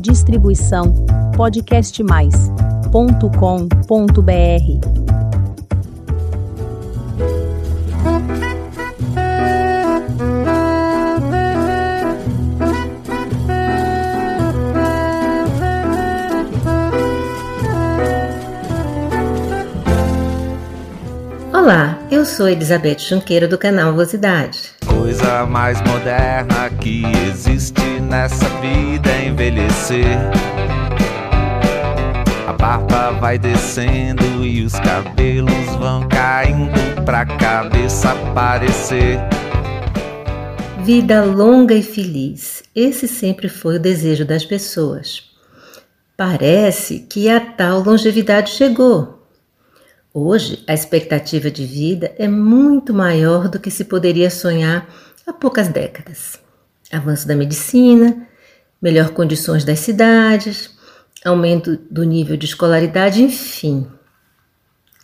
Distribuição podcastmais.com.br. Olá, eu sou Elizabeth Junqueira do canal Vosidade. Coisa mais moderna que existe nessa vida é envelhecer. A barba vai descendo e os cabelos vão caindo pra cabeça aparecer. Vida longa e feliz. Esse sempre foi o desejo das pessoas. Parece que a tal longevidade chegou, Hoje, a expectativa de vida é muito maior do que se poderia sonhar há poucas décadas. Avanço da medicina, melhor condições das cidades, aumento do nível de escolaridade, enfim.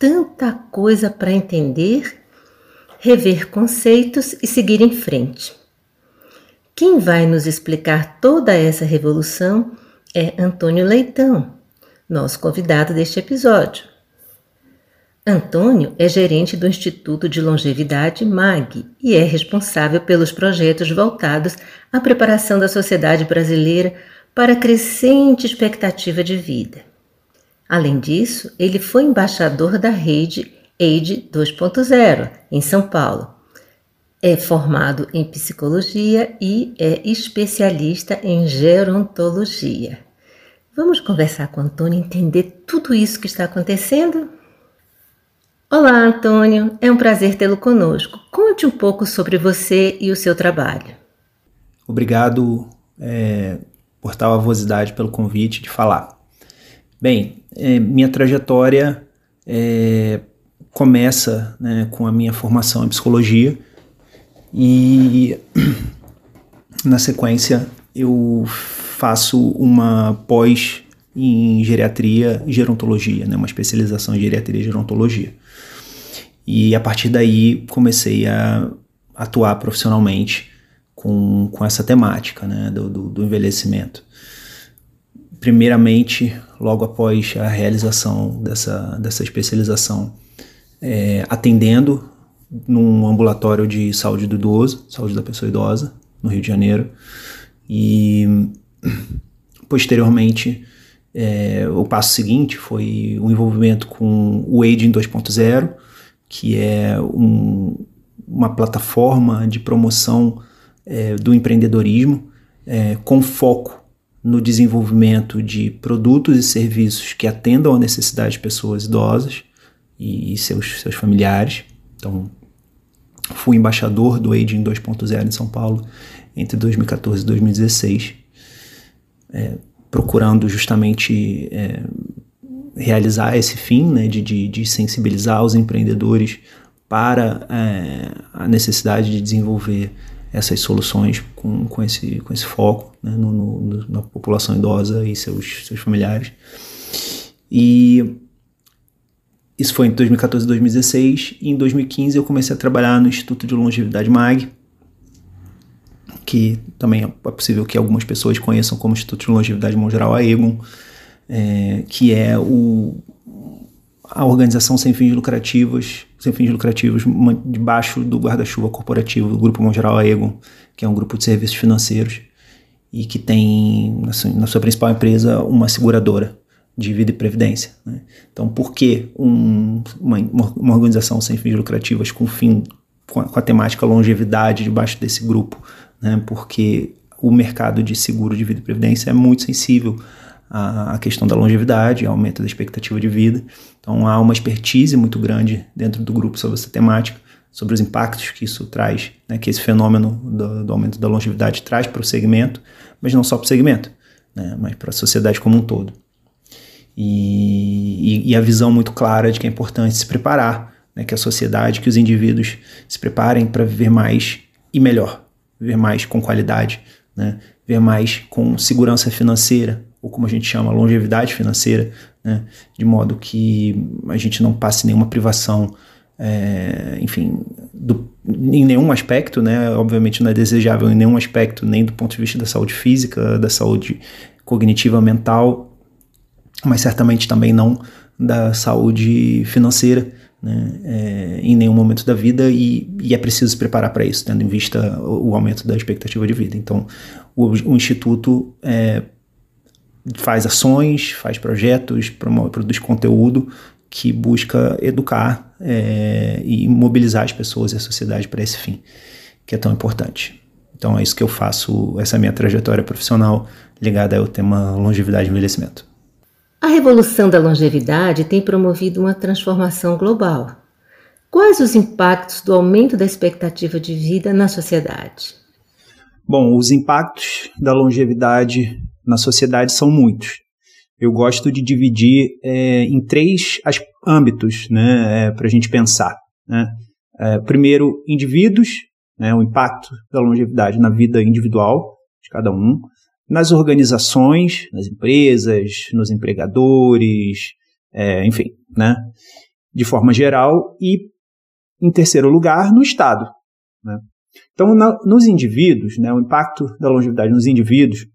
Tanta coisa para entender, rever conceitos e seguir em frente. Quem vai nos explicar toda essa revolução é Antônio Leitão, nosso convidado deste episódio. Antônio é gerente do Instituto de Longevidade MAG e é responsável pelos projetos voltados à preparação da sociedade brasileira para a crescente expectativa de vida. Além disso, ele foi embaixador da rede AID 2.0 em São Paulo. É formado em psicologia e é especialista em gerontologia. Vamos conversar com Antônio e entender tudo isso que está acontecendo? Olá, Antônio. É um prazer tê-lo conosco. Conte um pouco sobre você e o seu trabalho. Obrigado, é, Portal Avosidade, pelo convite de falar. Bem, é, minha trajetória é, começa né, com a minha formação em psicologia e, na sequência, eu faço uma pós em geriatria e gerontologia, né, uma especialização em geriatria e gerontologia. E a partir daí comecei a atuar profissionalmente com, com essa temática né, do, do, do envelhecimento. Primeiramente, logo após a realização dessa, dessa especialização, é, atendendo num ambulatório de saúde do idoso, saúde da pessoa idosa, no Rio de Janeiro, e posteriormente é, o passo seguinte foi o envolvimento com o Aging 2.0, que é um, uma plataforma de promoção é, do empreendedorismo é, com foco no desenvolvimento de produtos e serviços que atendam à necessidade de pessoas idosas e seus, seus familiares. Então, fui embaixador do Aging 2.0 em São Paulo entre 2014 e 2016, é, procurando justamente é, realizar esse fim né, de, de, de sensibilizar os empreendedores para é, a necessidade de desenvolver essas soluções com, com, esse, com esse foco né, no, no, na população idosa e seus, seus familiares. E isso foi em 2014 e 2016. E em 2015 eu comecei a trabalhar no Instituto de Longevidade MAG, que também é possível que algumas pessoas conheçam como Instituto de Longevidade Mundial Aegon é, que é o, a organização sem fins lucrativos, sem fins lucrativos, debaixo do guarda-chuva corporativo do Grupo Mongeral Aegon, que é um grupo de serviços financeiros e que tem assim, na sua principal empresa uma seguradora de vida e previdência. Né? Então, por que um, uma, uma, organização sem fins lucrativos com fim com a, com a, temática longevidade debaixo desse grupo? Né? Porque o mercado de seguro de vida e previdência é muito sensível a questão da longevidade, aumento da expectativa de vida. Então há uma expertise muito grande dentro do grupo sobre essa temática, sobre os impactos que isso traz, né, que esse fenômeno do, do aumento da longevidade traz para o segmento, mas não só para o segmento, né, mas para a sociedade como um todo. E, e, e, a visão muito clara de que é importante se preparar, né, que a sociedade, que os indivíduos se preparem para viver mais e melhor, viver mais com qualidade, né, viver mais com segurança financeira, ou como a gente chama, longevidade financeira, né? de modo que a gente não passe nenhuma privação, é, enfim, do, em nenhum aspecto, né? obviamente não é desejável em nenhum aspecto, nem do ponto de vista da saúde física, da saúde cognitiva, mental, mas certamente também não da saúde financeira né, é, em nenhum momento da vida e, e é preciso se preparar para isso, tendo em vista o, o, aumento da expectativa de vida. Então, o, o Instituto é, faz ações, faz projetos, promove, produz conteúdo que busca educar é, e mobilizar as pessoas e a sociedade para esse fim, que é tão importante. Então é isso que eu faço, essa é a minha trajetória profissional ligada ao tema longevidade e envelhecimento. A revolução da longevidade tem promovido uma transformação global. Quais os impactos do aumento da expectativa de vida na sociedade? Bom, os impactos da longevidade na sociedade são muitos. Eu gosto de dividir é, em três âmbitos né, é, para a gente pensar. Né? É, primeiro, indivíduos, né, o impacto da longevidade na vida individual de cada um nas organizações, nas empresas, nos empregadores, é, enfim, né? De forma geral e, em terceiro lugar, no Estado. Né? Então, na, nos indivíduos, né, o impacto da longevidade nos indivíduos,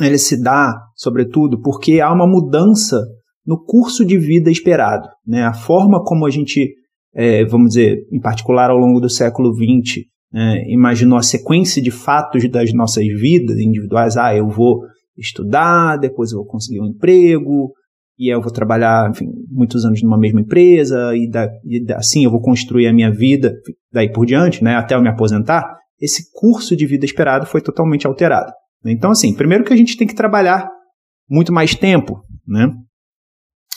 ele se dá, sobretudo, porque há uma mudança no curso de vida esperado. Né? A forma como a gente, é, vamos dizer, em particular ao longo do século XX, é, imaginou a sequência de fatos das nossas vidas individuais. Ah, eu vou estudar, depois eu vou conseguir um emprego, e eu vou trabalhar, enfim, muitos anos numa mesma empresa, e, da, e assim eu vou construir a minha vida, daí por diante, né, até eu me aposentar. Esse curso de vida esperado foi totalmente alterado. Então, assim, primeiro que a gente tem que trabalhar muito mais tempo, né?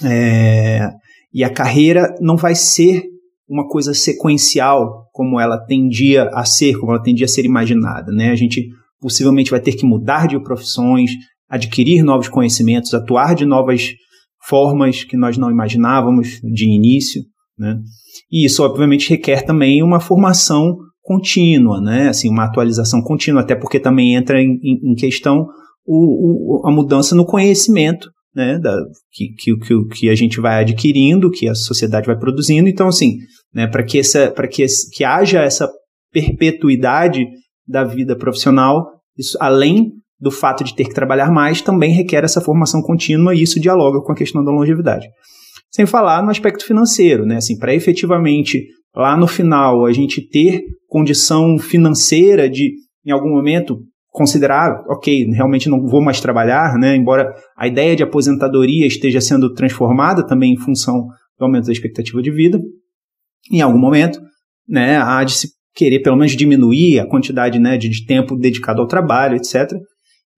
É, e a carreira não vai ser uma coisa sequencial como ela tendia a ser, como ela tendia a ser imaginada. Né? A gente possivelmente vai ter que mudar de profissões, adquirir novos conhecimentos, atuar de novas formas que nós não imaginávamos de início. Né? E isso, obviamente, requer também uma formação contínua, né? assim, uma atualização contínua, até porque também entra em, em questão o, o, a mudança no conhecimento né, da, que, que, que, a gente vai adquirindo, que a sociedade vai produzindo. Então, assim, né, para que, que, que haja essa perpetuidade da vida profissional, isso, além do fato de ter que trabalhar mais, também requer essa formação contínua e isso dialoga com a questão da longevidade. Sem falar no aspecto financeiro, né, assim, para efetivamente lá no final a gente ter condição financeira de em algum momento considerar, ok, realmente não vou mais trabalhar, né? Embora a ideia de aposentadoria esteja sendo transformada também em função do aumento da expectativa de vida, em algum momento, né, há de se querer pelo menos diminuir a quantidade né, de, de tempo dedicado ao trabalho, etc.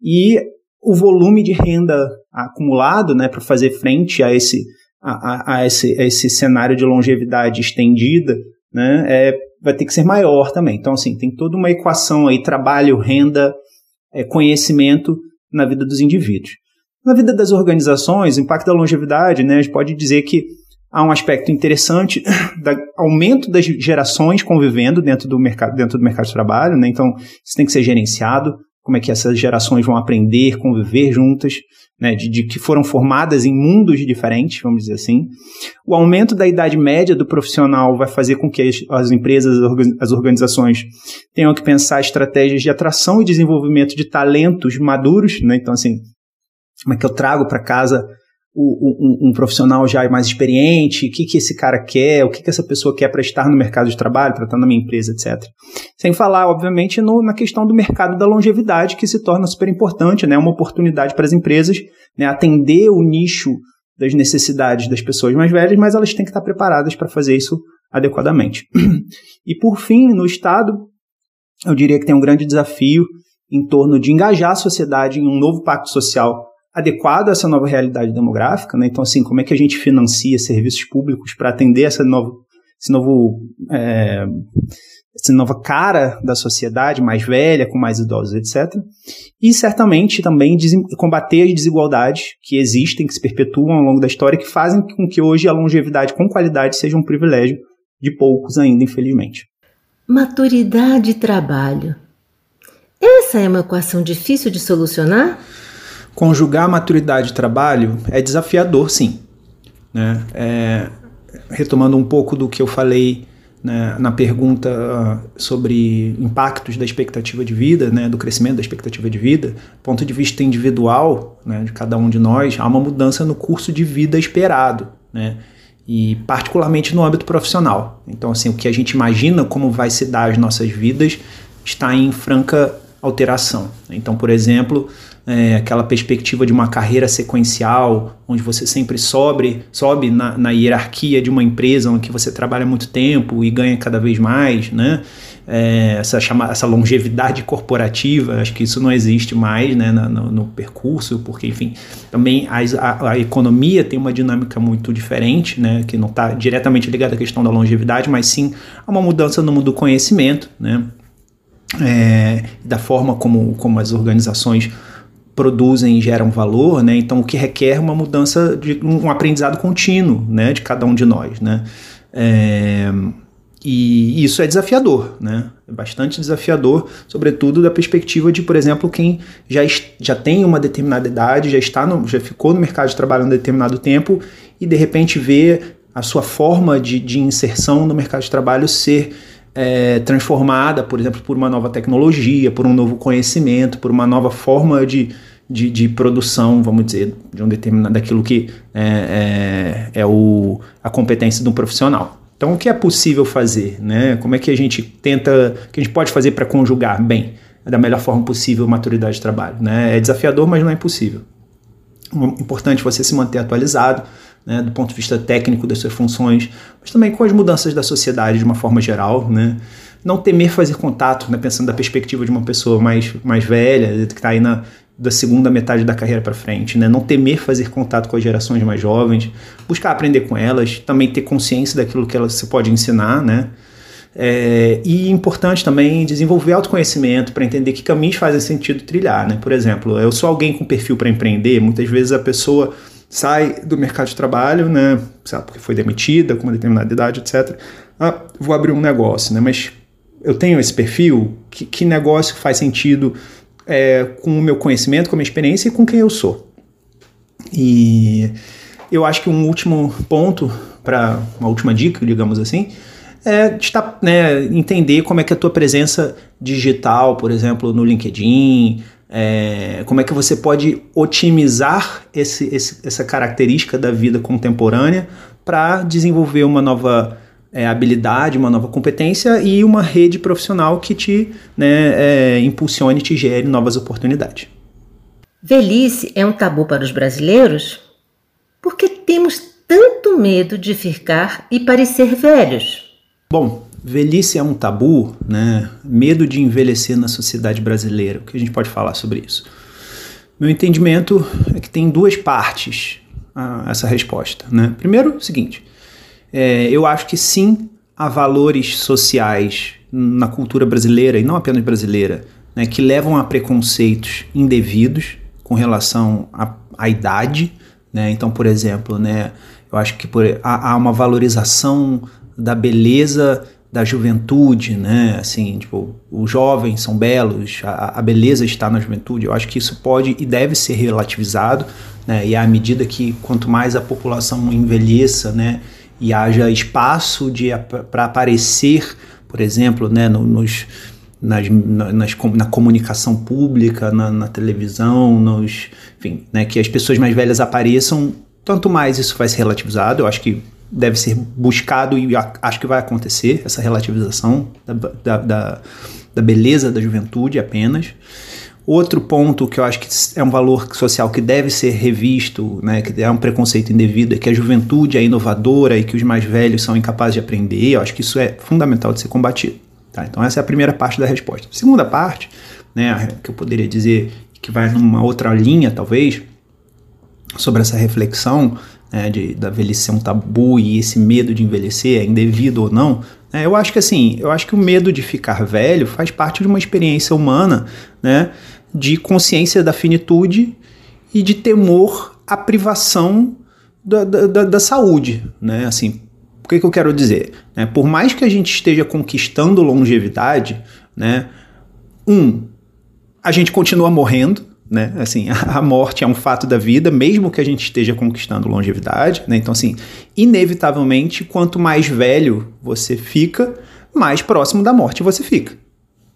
E o volume de renda acumulado né, para fazer frente a esse, a, a, a, esse, a esse cenário de longevidade estendida né, é, vai ter que ser maior também. Então, assim, tem toda uma equação aí, trabalho, renda, é, conhecimento na vida dos indivíduos. Na vida das organizações, o impacto da longevidade, né, a gente pode dizer que há um aspecto interessante do aumento das gerações convivendo dentro do mercado, dentro do mercado de trabalho, né? então isso tem que ser gerenciado, como é que essas gerações vão aprender, conviver juntas, né, de, de, que foram formadas em mundos diferentes, vamos dizer assim. O aumento da idade média do profissional vai fazer com que as, as empresas, as organizações tenham que pensar estratégias de atração e desenvolvimento de talentos maduros, né? Então, assim, como é que eu trago para casa um, um, profissional já mais experiente, o que, que esse cara quer, o que, que essa pessoa quer para estar no mercado de trabalho, para estar na minha empresa, etc. Sem falar, obviamente, no, na questão do mercado da longevidade, que se torna super importante, né? uma oportunidade para as empresas né? atender o nicho das necessidades das pessoas mais velhas, mas elas têm que estar preparadas para fazer isso adequadamente. E por fim, no Estado, eu diria que tem um grande desafio em torno de engajar a sociedade em um novo pacto social adequado a essa nova realidade demográfica, né? Então, assim, como é que a gente financia serviços públicos para atender essa nova, esse novo, é, essa nova cara da sociedade mais velha, com mais idosos, etc. E certamente também combater as desigualdades que existem, que se perpetuam ao longo da história, que fazem com que hoje a longevidade com qualidade seja um privilégio de poucos ainda, infelizmente. Maturidade e trabalho. Essa é uma equação difícil de solucionar? Conjugar maturidade e trabalho é desafiador, sim. Né? É, retomando um pouco do que eu falei né, na pergunta ah, sobre impactos da expectativa de vida, né, do crescimento da expectativa de vida, ponto de vista individual né, de cada um de nós, há uma mudança no curso de vida esperado, né, e particularmente no âmbito profissional. Então, assim, o que a gente imagina como vai se dar as nossas vidas está em franca alteração. Então, por exemplo, é, aquela perspectiva de uma carreira sequencial, onde você sempre sobe, sobe na, na, hierarquia de uma empresa onde você trabalha muito tempo e ganha cada vez mais, né? É, essa, chama, essa longevidade corporativa, acho que isso não existe mais né, no, no percurso, porque, enfim, também a, a, a, economia tem uma dinâmica muito diferente, né, que não está diretamente ligada à questão da longevidade, mas sim a uma mudança no mundo do conhecimento, né, é, da forma como, como as organizações produzem e geram valor, né? Então o que requer uma mudança de um aprendizado contínuo, né, de cada um de nós, né? É, e isso é desafiador, né? É bastante desafiador, sobretudo da perspectiva de, por exemplo, quem já, já tem uma determinada idade, já está no, já ficou no mercado de trabalho um determinado tempo e de repente vê a sua forma de, de inserção no mercado de trabalho ser é, transformada, por exemplo, por uma nova tecnologia, por um novo conhecimento, por uma nova forma de, de, de produção, vamos dizer, de um determinado daquilo que é, é, é o, a competência de um profissional. Então, o que é possível fazer? Né? Como é que a gente tenta, o que a gente pode fazer para conjugar bem, da melhor forma possível, maturidade de trabalho? Né? É desafiador, mas não é impossível. Importante você se manter atualizado, né, do ponto de vista técnico das suas funções, mas também com as mudanças da sociedade de uma forma geral, né? Não temer fazer contato, né, pensando da perspectiva de uma pessoa mais, mais velha, que está aí na da segunda metade da carreira para frente, né? Não temer fazer contato com as gerações mais jovens, buscar aprender com elas, também ter consciência daquilo que elas se pode ensinar, né? É, e importante também desenvolver autoconhecimento para entender que caminhos fazem sentido trilhar, né? Por exemplo, eu sou alguém com perfil para empreender, muitas vezes a pessoa sai do mercado de trabalho, né, sabe, porque foi demitida com uma determinada idade, etc. Ah, vou abrir um negócio, né, mas eu tenho esse perfil, que, que negócio faz sentido é, com o meu conhecimento, com a minha experiência e com quem eu sou. E eu acho que um último ponto, para uma última dica, digamos assim, é estar, né, entender como é que a tua presença digital, por exemplo, no LinkedIn, é, como é que você pode otimizar esse, esse, essa característica da vida contemporânea para desenvolver uma nova é, habilidade, uma nova competência e uma rede profissional que te né, é, impulsione, te gere novas oportunidades. Velhice é um tabu para os brasileiros? Porque temos tanto medo de ficar e parecer velhos? Bom, Velhice é um tabu, né? Medo de envelhecer na sociedade brasileira. O que a gente pode falar sobre isso? Meu entendimento é que tem duas partes a essa resposta, né? Primeiro, o seguinte: é, eu acho que sim há valores sociais na cultura brasileira e não apenas brasileira, né, que levam a preconceitos indevidos com relação à, idade, né? Então, por exemplo, né, eu acho que por, há, há uma valorização da beleza da juventude, né? Assim, tipo, os jovens são belos, a, a, beleza está na juventude. Eu acho que isso pode e deve ser relativizado, né? E à medida que quanto mais a população envelheça, né? E haja espaço de para aparecer, por exemplo, né? No, nos nas, nas, na comunicação pública, na, na televisão, nos, enfim, né? Que as pessoas mais velhas apareçam, tanto mais isso vai ser relativizado. Eu acho que deve ser buscado e acho que vai acontecer essa relativização da, da, da, da beleza da juventude apenas. Outro ponto que eu acho que é um valor social que deve ser revisto, né, que é um preconceito indevido, é que a juventude é inovadora e que os mais velhos são incapazes de aprender. Eu acho que isso é fundamental de ser combatido. Tá? Então, essa é a primeira parte da resposta. A segunda parte, né, que eu poderia dizer que vai numa outra linha, talvez, sobre essa reflexão, né, de, da velhice ser um tabu e esse medo de envelhecer é indevido ou não, né, eu acho que assim, eu acho que o medo de ficar velho faz parte de uma experiência humana, né, de consciência da finitude e de temor à privação da, da, da saúde, né, assim, o que, que eu quero dizer? Né, por mais que a gente esteja conquistando longevidade, né, um, a gente continua morrendo, né? Assim, a morte é um fato da vida, mesmo que a gente esteja conquistando longevidade, né? Então, assim, inevitavelmente, quanto mais velho você fica, mais próximo da morte você fica,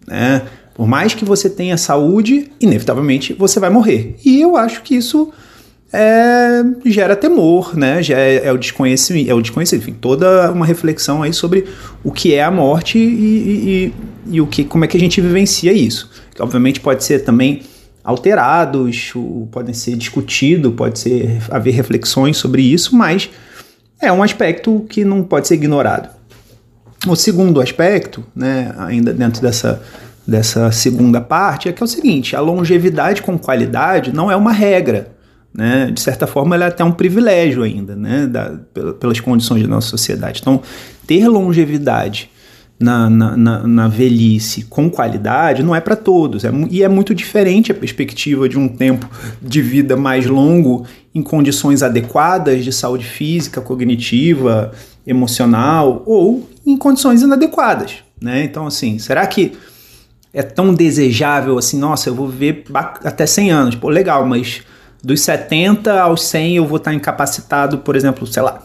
né? Por mais que você tenha saúde, inevitavelmente você vai morrer. E eu acho que isso é, gera temor, né? Já é, é, o desconhecimento, é o desconhecido, enfim, toda uma reflexão aí sobre o que é a morte e, e, e, e o que, como é que a gente vivencia isso. Que obviamente pode ser também alterados, podem ser discutidos, pode ser haver reflexões sobre isso, mas é um aspecto que não pode ser ignorado. O segundo aspecto, né, ainda dentro dessa, dessa segunda parte, é que é o seguinte: a longevidade com qualidade não é uma regra. Né? De certa forma, ela é até um privilégio ainda, né? Da, pelas condições da nossa sociedade. Então, ter longevidade na, na, na, na velhice com qualidade não é para todos. É, e é muito diferente a perspectiva de um tempo de vida mais longo em condições adequadas de saúde física, cognitiva, emocional ou em condições inadequadas. Né? Então, assim, será que é tão desejável assim, nossa, eu vou viver até 100 anos? Pô, legal, mas dos 70 aos 100 eu vou estar incapacitado, por exemplo, sei lá,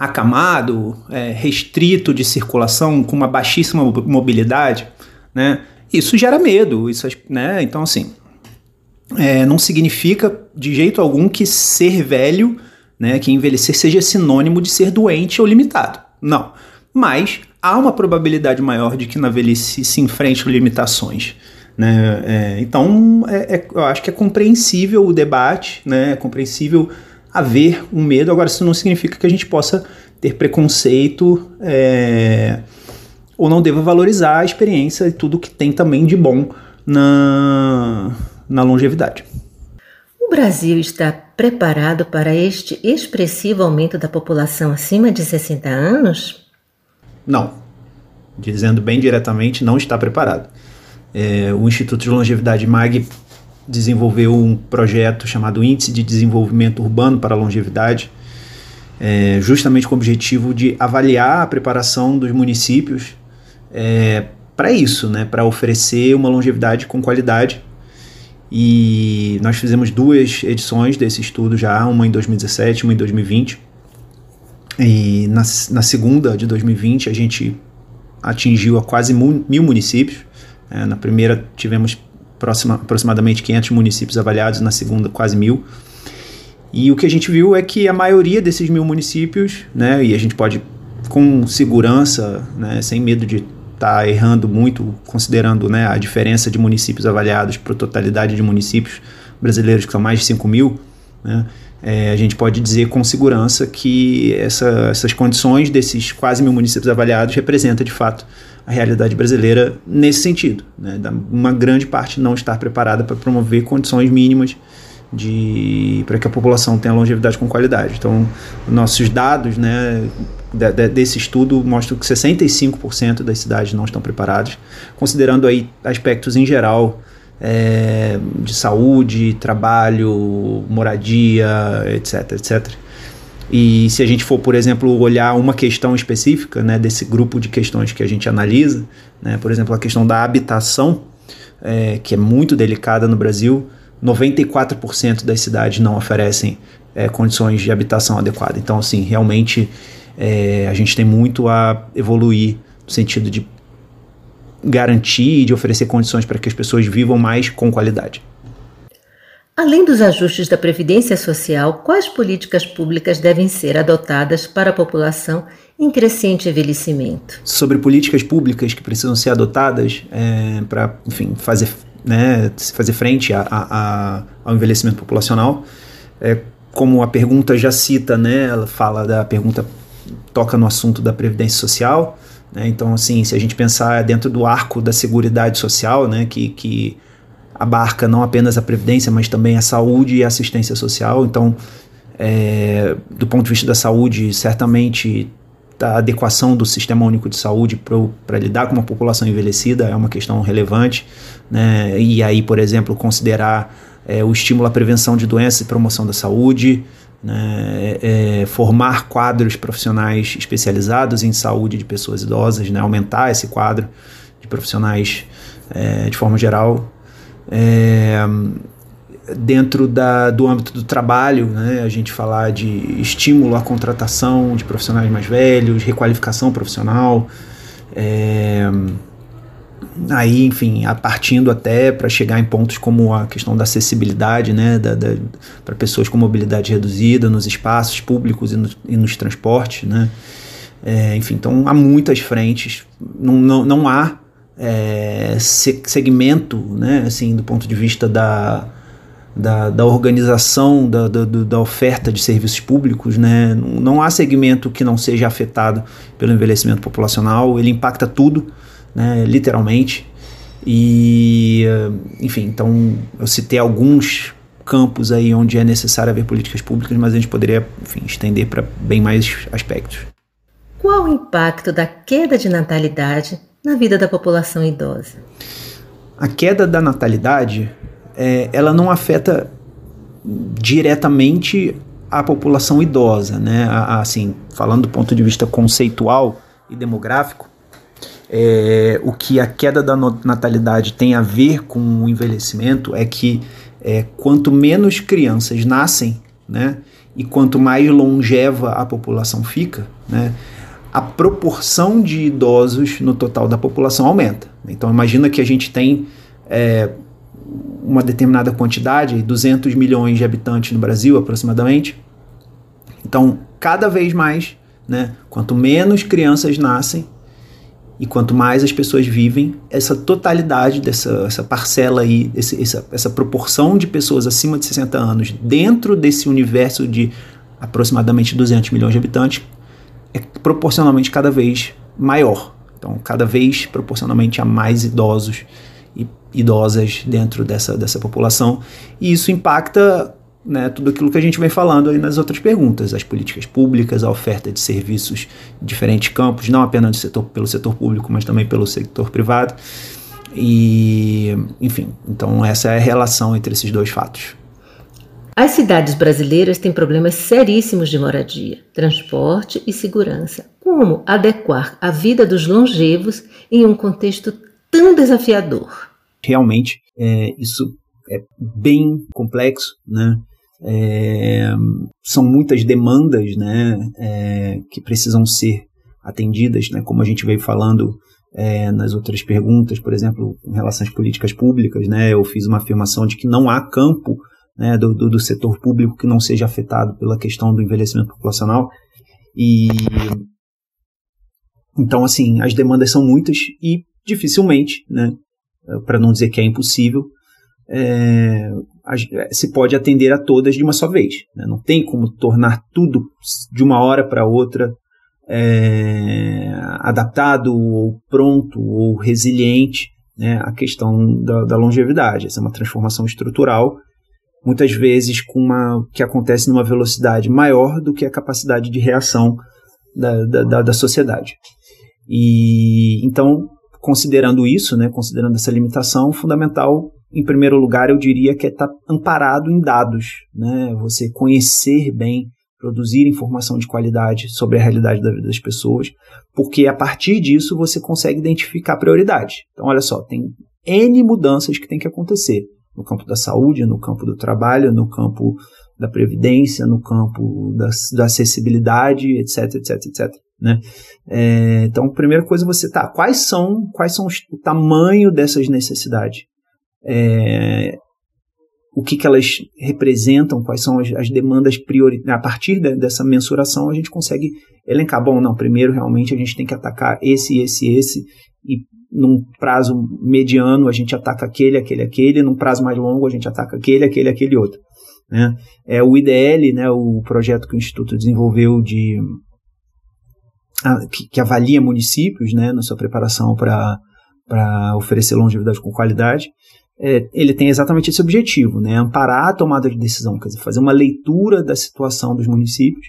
acamado, é, restrito de circulação, com uma baixíssima mobilidade, né? Isso gera medo, isso, né? Então, assim, é, não significa de jeito algum que ser velho, né, que envelhecer seja sinônimo de ser doente ou limitado. Não. Mas há uma probabilidade maior de que na velhice se enfrente limitações. Né? É, então, é, é, eu acho que é compreensível o debate, né? é compreensível haver um medo. Agora, isso não significa que a gente possa ter preconceito é, ou não deva valorizar a experiência e tudo que tem também de bom na, na longevidade. O Brasil está preparado para este expressivo aumento da população acima de 60 anos? Não. Dizendo bem diretamente, não está preparado. É, o Instituto de Longevidade MAG desenvolveu um projeto chamado Índice de Desenvolvimento Urbano para a Longevidade, é, justamente com o objetivo de avaliar a preparação dos municípios é, para isso, né, para oferecer uma longevidade com qualidade. E nós fizemos duas edições desse estudo já, uma em 2017 uma em 2020. E na, na segunda, de 2020, a gente atingiu a quase mil municípios. É, na primeira tivemos próxima, aproximadamente 500 municípios avaliados, na segunda quase mil. E o que a gente viu é que a maioria desses mil municípios, né, e a gente pode com segurança, né, sem medo de estar tá errando muito, considerando né, a diferença de municípios avaliados para a totalidade de municípios brasileiros, que são mais de 5 mil, né, é, a gente pode dizer com segurança que essa, essas condições desses quase mil municípios avaliados representam de fato a realidade brasileira nesse sentido. Né? Uma grande parte não estar preparada para promover condições mínimas de para que a população tenha longevidade com qualidade. Então, nossos dados né, de, de, desse estudo mostram que 65% das cidades não estão preparadas, considerando aí aspectos em geral é, de saúde, trabalho, moradia, etc, etc. E se a gente for, por exemplo, olhar uma questão específica né, desse grupo de questões que a gente analisa, né, por exemplo, a questão da habitação, é, que é muito delicada no Brasil, 94% das cidades não oferecem é, condições de habitação adequada. Então, assim, realmente é, a gente tem muito a evoluir no sentido de garantir e de oferecer condições para que as pessoas vivam mais com qualidade. Além dos ajustes da Previdência Social, quais políticas públicas devem ser adotadas para a população em crescente envelhecimento? Sobre políticas públicas que precisam ser adotadas é, para, enfim, fazer, né, fazer frente a, a, a, ao envelhecimento populacional, é, como a pergunta já cita, né, ela fala da pergunta toca no assunto da previdência social, né, então assim, se a gente pensar dentro do arco da seguridade social, né, que, que abarca não apenas a previdência, mas também a saúde e a assistência social. Então, é, do ponto de vista da saúde, certamente a adequação do Sistema Único de Saúde para lidar com uma população envelhecida é uma questão relevante. Né? E aí, por exemplo, considerar é, o estímulo à prevenção de doenças e promoção da saúde, né? é, formar quadros profissionais especializados em saúde de pessoas idosas, né? aumentar esse quadro de profissionais é, de forma geral. É, dentro da, do âmbito do trabalho, né, a gente falar de estímulo à contratação de profissionais mais velhos, requalificação profissional, é, aí, enfim, a partindo até para chegar em pontos como a questão da acessibilidade, né, da, da para pessoas com mobilidade reduzida nos espaços públicos e, no, e nos transportes, né, é, enfim, então há muitas frentes, não, não, não há é, segmento, né, assim, do ponto de vista da, da, da organização da, da, da, oferta de serviços públicos, né, não, há segmento que não seja afetado pelo envelhecimento populacional, ele impacta tudo, né, literalmente, e, enfim, então eu citei alguns campos aí onde é necessário haver políticas públicas, mas a gente poderia, enfim, estender para bem mais aspectos. Qual o impacto da queda de natalidade na vida da população idosa? A queda da natalidade, é, ela não afeta diretamente a população idosa, né? Assim, falando do ponto de vista conceitual e demográfico, é, o que a queda da natalidade tem a ver com o envelhecimento é que é, quanto menos crianças nascem, né? E quanto mais longeva a população fica, né? A proporção de idosos no total da população aumenta. Então imagina que a gente tem é, uma determinada quantidade, 200 milhões de habitantes no Brasil aproximadamente. Então cada vez mais, né, quanto menos crianças nascem e quanto mais as pessoas vivem, essa totalidade dessa essa parcela aí, esse, essa, essa proporção de pessoas acima de 60 anos dentro desse universo de aproximadamente 200 milhões de habitantes proporcionalmente cada vez maior. Então, cada vez proporcionalmente há mais idosos e idosas dentro dessa, dessa população. E isso impacta né, tudo aquilo que a gente vem falando aí nas outras perguntas, as políticas públicas, a oferta de serviços em diferentes campos, não apenas setor, pelo setor público, mas também pelo setor privado. E, enfim, então essa é a relação entre esses dois fatos. As cidades brasileiras têm problemas seríssimos de moradia, transporte e segurança. Como adequar a vida dos longevos em um contexto tão desafiador? Realmente, é, isso é bem complexo, né? É, são muitas demandas né, é, que precisam ser atendidas, né, como a gente veio falando é, nas outras perguntas, por exemplo, em relação às políticas públicas, né, eu fiz uma afirmação de que não há campo né, do, do, do, setor público que não seja afetado pela questão do envelhecimento populacional. E então, assim, as demandas são muitas e dificilmente, né, para não dizer que é impossível, é, se pode atender a todas de uma só vez. Né? Não tem como tornar tudo de uma hora para outra é, adaptado ou pronto ou resiliente né, à questão da, da longevidade. Essa é uma transformação estrutural muitas vezes com uma que acontece numa velocidade maior do que a capacidade de reação da, da, da sociedade. E então, considerando isso, né, considerando essa limitação, fundamental, em primeiro lugar, eu diria que é estar tá amparado em dados, né, você conhecer bem, produzir informação de qualidade sobre a realidade da vida das pessoas, porque a partir disso você consegue identificar prioridades. Então, olha só, tem N mudanças que tem que acontecer no campo da saúde, no campo do trabalho, no campo da previdência, no campo da, da acessibilidade, etc, etc, etc. Né? É, então, primeira coisa você tá, quais são, quais são os, o tamanho dessas necessidades? É, o que, que elas representam, quais são as, as demandas prioritárias. A partir de, dessa mensuração, a gente consegue elencar. Bom, não, primeiro realmente a gente tem que atacar esse, esse, esse, e num prazo mediano a gente ataca aquele, aquele, aquele, num prazo mais longo a gente ataca aquele, aquele, aquele outro. Né? É o IDL, né, o projeto que o Instituto desenvolveu de que, que avalia municípios né, na sua preparação para oferecer longevidade com qualidade, é, ele tem exatamente esse objetivo, né, amparar a tomada de decisão, quer dizer, fazer uma leitura da situação dos municípios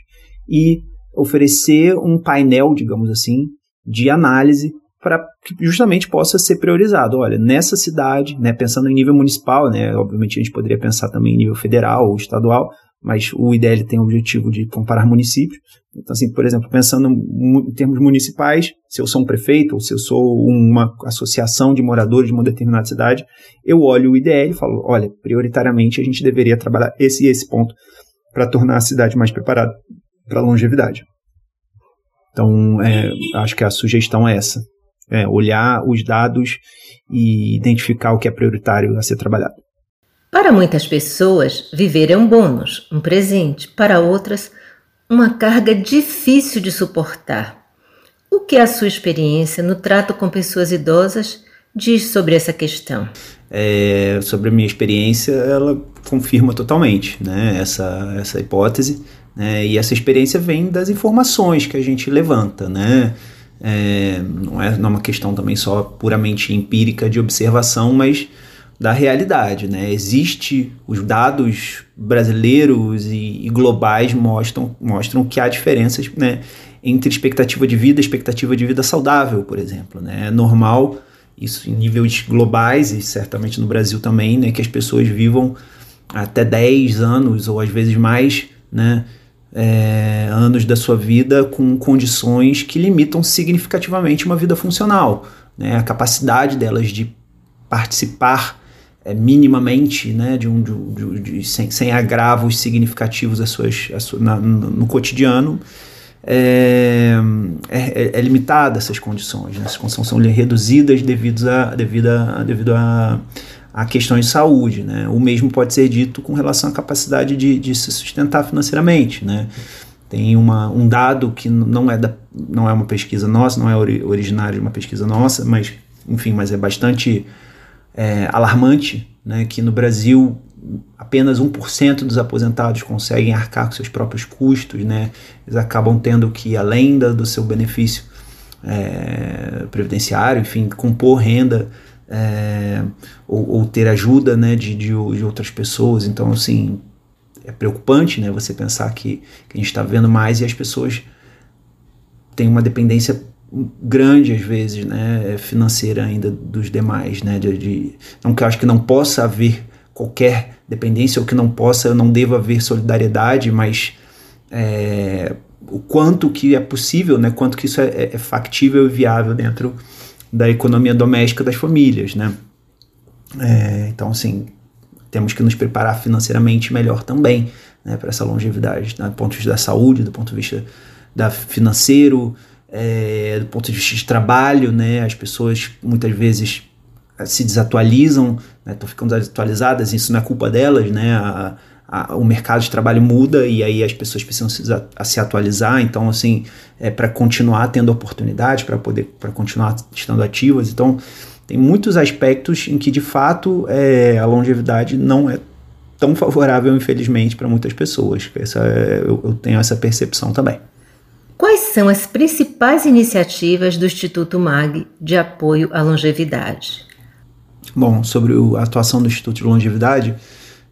e oferecer um painel, digamos assim, de análise para que justamente possa ser priorizado. Olha, nessa cidade, né, pensando em nível municipal, né, obviamente a gente poderia pensar também em nível federal ou estadual, mas o IDL tem o objetivo de comparar municípios. Então, assim, por exemplo, pensando em termos municipais, se eu sou um prefeito ou se eu sou uma associação de moradores de uma determinada cidade, eu olho o IDL e falo, olha, prioritariamente a gente deveria trabalhar esse e esse ponto para tornar a cidade mais preparada para longevidade. Então, é, acho que a sugestão é essa. É olhar os dados e identificar o que é prioritário a ser trabalhado. Para muitas pessoas, viver é um bônus, um presente. Para outras, uma carga difícil de suportar. O que a sua experiência no trato com pessoas idosas diz sobre essa questão? É, sobre a minha experiência, ela confirma totalmente né, essa, essa hipótese. Né, e essa experiência vem das informações que a gente levanta. Né? É, não, é, não é uma questão também só puramente empírica de observação, mas da realidade, né? Existe os dados brasileiros e, e, globais mostram, mostram que há diferenças, né, entre expectativa de vida e expectativa de vida saudável, por exemplo, né? É normal isso em níveis globais e certamente no Brasil também, né, que as pessoas vivam até 10 anos ou às vezes mais, né, é, anos da sua vida com condições que limitam significativamente uma vida funcional, né? A capacidade delas de participar é, minimamente, né, de um, de, de, de, sem, sem agravos significativos às suas, às suas, na, no, no, cotidiano, é, é, é, limitada essas condições. Né? Essas condições são reduzidas devido a, devido a, devido a, a questões de saúde. Né? O mesmo pode ser dito com relação à capacidade de, de se sustentar financeiramente. Né? Tem uma, um dado que não é, da, não é uma pesquisa nossa, não é ori, originário de uma pesquisa nossa, mas enfim, mas é bastante é, alarmante, né, que no Brasil apenas 1% dos aposentados conseguem arcar com seus próprios custos, né, eles acabam tendo que, além da, do seu benefício é, previdenciário, enfim, compor renda é, ou, ou, ter ajuda né, de, de, de, outras pessoas. Então, assim, é preocupante né, você pensar que, que a gente está vendo mais e as pessoas têm uma dependência grande às vezes, né, financeira ainda dos demais, né, de, de, não que eu acho que não possa haver qualquer dependência ou que não possa, não deva haver solidariedade, mas é, o quanto que é possível, né, quanto que isso é, é, factível e viável dentro da economia doméstica das famílias, né. É, então, assim, temos que nos preparar financeiramente melhor também, né, para essa longevidade, né, do ponto de vista da saúde, do ponto de vista da financeiro, é, do ponto de vista de trabalho, né? As pessoas muitas vezes se desatualizam, estão né? ficando desatualizadas, isso não é culpa delas, né? A, a, o mercado de trabalho muda e aí as pessoas precisam se, se atualizar, então assim, é para continuar tendo oportunidade, para poder para continuar estando ativas, então tem muitos aspectos em que de fato é, a longevidade não é tão favorável, infelizmente, para muitas pessoas. Essa, é, eu, eu tenho essa percepção também. Quais são as principais iniciativas do Instituto MAG de apoio à longevidade? Bom, sobre a atuação do Instituto de Longevidade,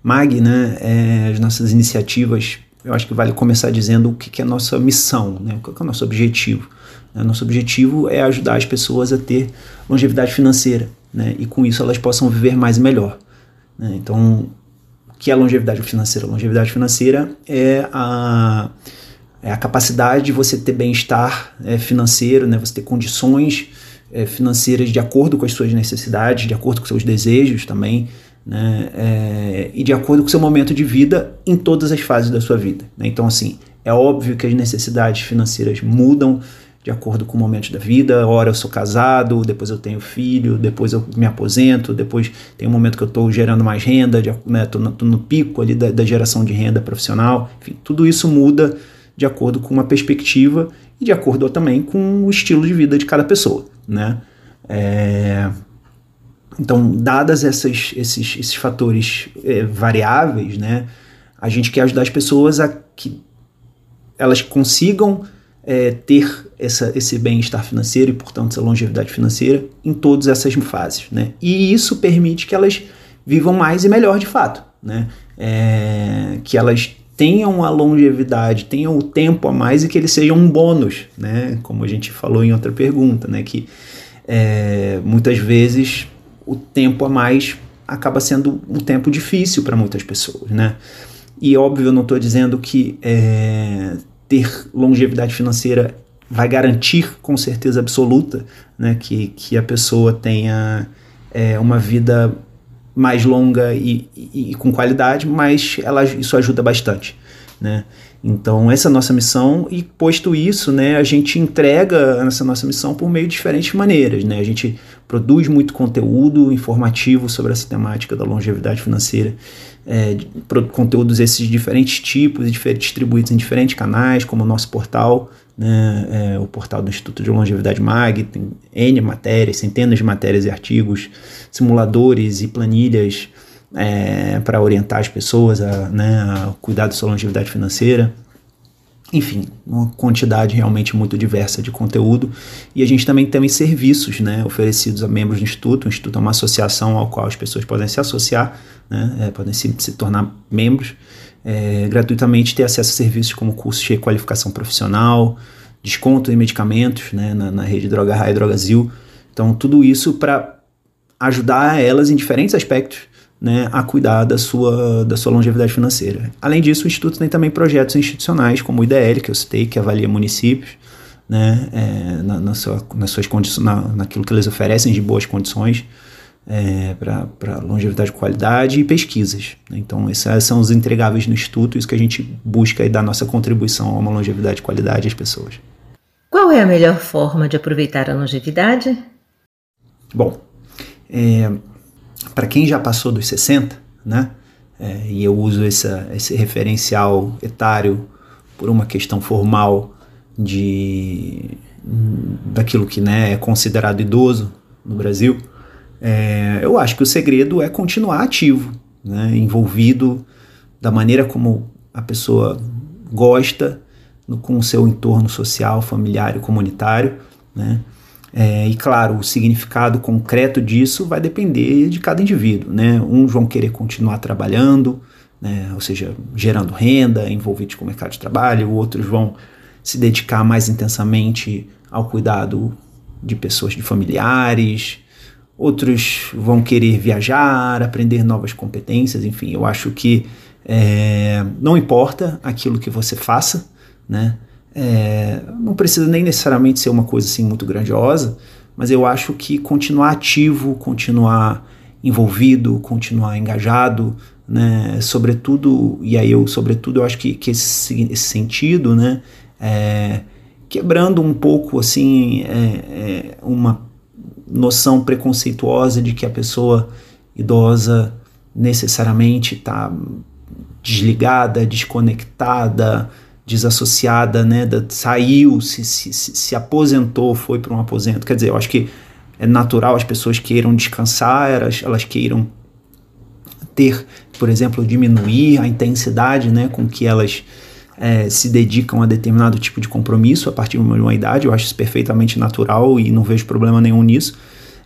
MAG, né, é, as nossas iniciativas, eu acho que vale começar dizendo o que é a nossa missão, né, qual é o nosso objetivo. Né, nosso objetivo é ajudar as pessoas a ter longevidade financeira, né, e com isso elas possam viver mais e melhor. Né. Então, o que é longevidade financeira? longevidade financeira é a é a capacidade de você ter bem-estar é, financeiro, né, você ter condições é, financeiras de acordo com as suas necessidades, de acordo com seus desejos também, né, é, e de acordo com o seu momento de vida em todas as fases da sua vida. Né? Então, assim, é óbvio que as necessidades financeiras mudam de acordo com o momento da vida. Ora eu sou casado, depois eu tenho filho, depois eu me aposento, depois tem um momento que eu estou gerando mais renda, estou né, no, no, pico ali da, da geração de renda profissional. Enfim, tudo isso muda de acordo com uma perspectiva e de acordo também com o estilo de vida de cada pessoa, né? É, então, dadas essas, esses, esses fatores é, variáveis, né, a gente quer ajudar as pessoas a que elas consigam é, ter essa, esse bem-estar financeiro e, portanto, essa longevidade financeira em todas essas fases. Né? E isso permite que elas vivam mais e melhor de fato. Né? É, que elas tenham a longevidade, tenham o tempo a mais e que ele seja um bônus, né? Como a gente falou em outra pergunta, né? Que é, muitas vezes o tempo a mais acaba sendo um tempo difícil para muitas pessoas, né? E óbvio, eu não estou dizendo que é, ter longevidade financeira vai garantir com certeza absoluta né, que, que a pessoa tenha é, uma vida mais longa e, e, e, com qualidade, mas ela, isso ajuda bastante. Né? Então, essa é a nossa missão, e posto isso, né, a gente entrega essa nossa missão por meio de diferentes maneiras. Né? A gente produz muito conteúdo informativo sobre essa temática da longevidade financeira, é, conteúdos esses de diferentes tipos, distribuídos em diferentes canais, como o nosso portal, né, é, o portal do Instituto de Longevidade MAG, tem N matérias, centenas de matérias e artigos, simuladores e planilhas é, para orientar as pessoas a, né, a cuidar da sua longevidade financeira. Enfim, uma quantidade realmente muito diversa de conteúdo. E a gente também tem serviços né, oferecidos a membros do Instituto. O Instituto é uma associação ao qual as pessoas podem se associar, né, é, podem se, se tornar membros é, gratuitamente ter acesso a serviços como cursos de qualificação profissional, desconto em medicamentos né, na, na rede Droga Raia e Drogazil. Então, tudo isso para ajudar elas em diferentes aspectos né, a cuidar da sua, da sua longevidade financeira. Além disso, o Instituto tem também projetos institucionais, como o IDL, que eu citei, que avalia municípios, né, é, na, na sua, nas suas condições, na, naquilo que eles oferecem de boas condições é, para longevidade de qualidade e pesquisas. Né? Então, esses são os entregáveis no Instituto, isso que a gente busca e dar nossa contribuição a uma longevidade de qualidade às pessoas. Qual é a melhor forma de aproveitar a longevidade? Bom, é, para quem já passou dos 60, né, é, e eu uso essa, esse referencial etário por uma questão formal de daquilo que né, é considerado idoso no Brasil, é, eu acho que o segredo é continuar ativo, né, envolvido da maneira como a pessoa gosta no, com o seu entorno social, familiar e comunitário, né? É, e claro, o significado concreto disso vai depender de cada indivíduo. Né? Uns vão querer continuar trabalhando, né? ou seja, gerando renda, envolvidos com o mercado de trabalho, outros vão se dedicar mais intensamente ao cuidado de pessoas, de familiares, outros vão querer viajar, aprender novas competências, enfim, eu acho que é, não importa aquilo que você faça, né? É, não precisa nem necessariamente ser uma coisa assim muito grandiosa, mas eu acho que continuar ativo, continuar envolvido, continuar engajado, né? Sobretudo, e aí eu, sobretudo, eu acho que, que esse, esse sentido, né? É, quebrando um pouco assim é, é uma noção preconceituosa de que a pessoa idosa necessariamente está desligada, desconectada, desassociada, né, da, saiu, se, se, se aposentou, foi para um aposento. Quer dizer, eu acho que é natural as pessoas queiram descansar, elas, elas queiram ter, por exemplo, diminuir a intensidade né, com que elas é, se dedicam a determinado tipo de compromisso a partir de uma idade, eu acho isso perfeitamente natural e não vejo problema nenhum nisso.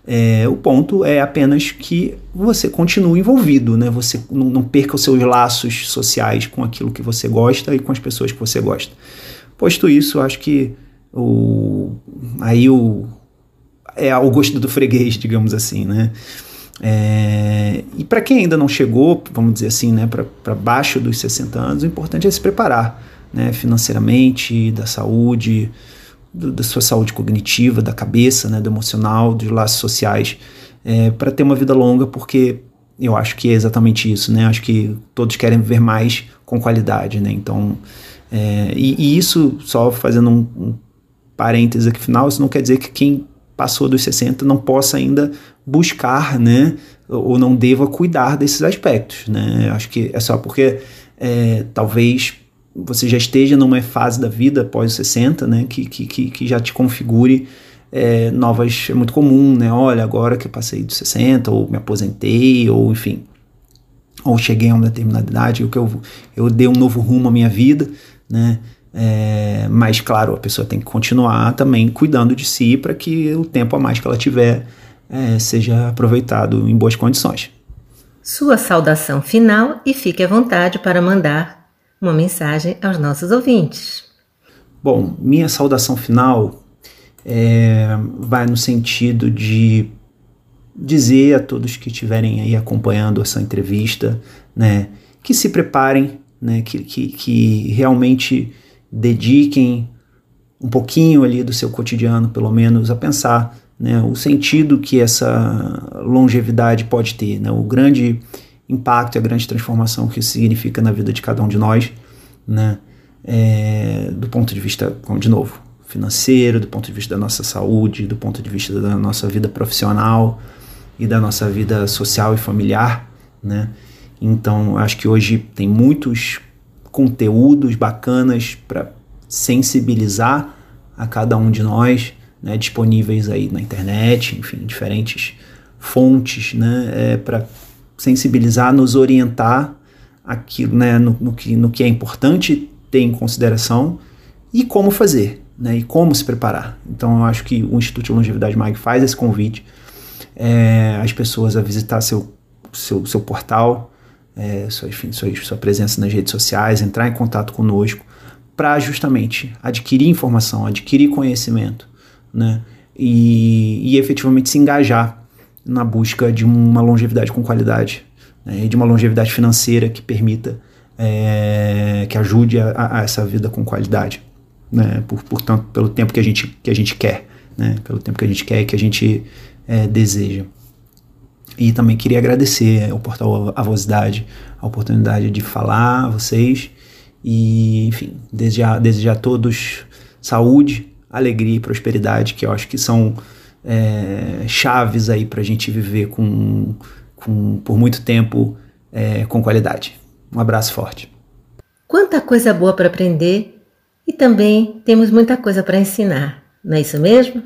É, o ponto é apenas que você continue envolvido, né? Você não, não, perca os seus laços sociais com aquilo que você gosta e com as pessoas que você gosta. Posto isso, acho que o, aí o, é o gosto do freguês, digamos assim, né? É, e para quem ainda não chegou, vamos dizer assim, né, para baixo dos 60 anos, o importante é se preparar né, financeiramente, da saúde, do, da sua saúde cognitiva, da cabeça, né, do emocional, dos laços sociais, é, para ter uma vida longa, porque eu acho que é exatamente isso, né? Acho que todos querem viver mais com qualidade, né? Então, é, e, e, isso, só fazendo um, um parênteses aqui final, isso não quer dizer que quem passou dos 60 não possa ainda buscar, né, ou não deva cuidar desses aspectos, né? Acho que é só porque é, talvez você já esteja numa fase da vida após os 60, né, que, que, que já te configure é, novas, é muito comum, né, olha, agora que eu passei dos 60, ou me aposentei, ou enfim, ou cheguei a uma determinada idade, que eu, eu dei um novo rumo à minha vida, né, é, mas, claro, a pessoa tem que continuar também cuidando de si para que o tempo a mais que ela tiver é, seja aproveitado em boas condições. Sua saudação final e fique à vontade para mandar uma mensagem aos nossos ouvintes. Bom, minha saudação final é, vai no sentido de dizer a todos que estiverem aí acompanhando essa entrevista, né, que se preparem né, que, que, que realmente dediquem um pouquinho ali do seu cotidiano, pelo menos, a pensar né, o sentido que essa longevidade pode ter, né, o grande impacto e a grande transformação que isso significa na vida de cada um de nós, né, é, do ponto de vista, como de novo, financeiro, do ponto de vista da nossa saúde, do ponto de vista da nossa vida profissional e da nossa vida social e familiar, né? Então, acho que hoje tem muitos conteúdos bacanas para sensibilizar a cada um de nós, né, disponíveis aí na internet, enfim, diferentes fontes, né, é, para sensibilizar, nos orientar aquilo, né, no, no, que, no que é importante ter em consideração e como fazer, né, e como se preparar. Então eu acho que o Instituto de Longevidade MAG faz esse convite é, às pessoas a visitar seu, seu, seu portal, é, sua, enfim, sua, sua presença nas redes sociais, entrar em contato conosco para justamente adquirir informação, adquirir conhecimento, né, e, e efetivamente se engajar na busca de uma longevidade com qualidade né, e de uma longevidade financeira que permita, é, que ajude a, a, essa vida com qualidade né, por, portanto, pelo tempo que a gente, que a gente quer, né, pelo tempo que a gente quer e que a gente é, deseja. E também queria agradecer ao portal Avosidade a oportunidade de falar a vocês e, enfim, desejar, desejar a todos saúde, alegria e prosperidade, que eu acho que são é, chaves aí para a gente viver com, com, por muito tempo é, com qualidade. Um abraço forte. Quanta coisa boa para aprender e também temos muita coisa para ensinar, não é isso mesmo?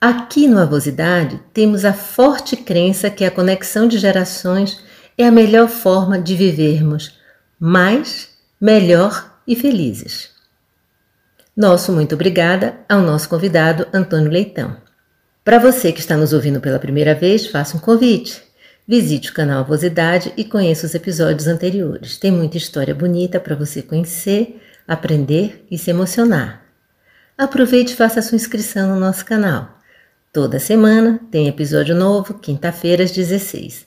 Aqui no Avosidade temos a forte crença que a conexão de gerações é a melhor forma de vivermos mais, melhor e felizes. Nosso muito obrigada ao nosso convidado Antônio Leitão. Para você que está nos ouvindo pela primeira vez, faça um convite. Visite o canal Avosidade e conheça os episódios anteriores. Tem muita história bonita para você conhecer aprender e se emocionar. Aproveite e faça sua inscrição no nosso canal. Toda semana tem episódio novo, quinta-feira às 16.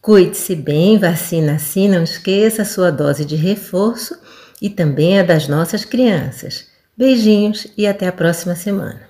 Cuide-se bem, vacina assim, não esqueça a sua dose de reforço e também a das nossas crianças. Beijinhos e até a próxima semana.